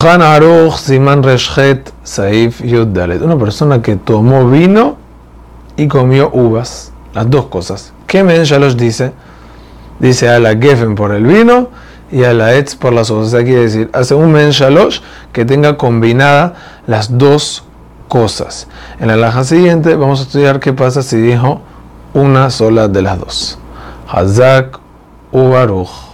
Han Aruch Siman Reshet Saif Yuddalet. Una persona que tomó vino y comió uvas. Las dos cosas. ¿Qué Men Shalosh dice? Dice a la Geffen por el vino y a la Etz por las uvas. O sea, quiere decir, hace un menshalos que tenga combinada las dos cosas. En la laja siguiente vamos a estudiar qué pasa si dijo una sola de las dos. Hazak Ubaruch.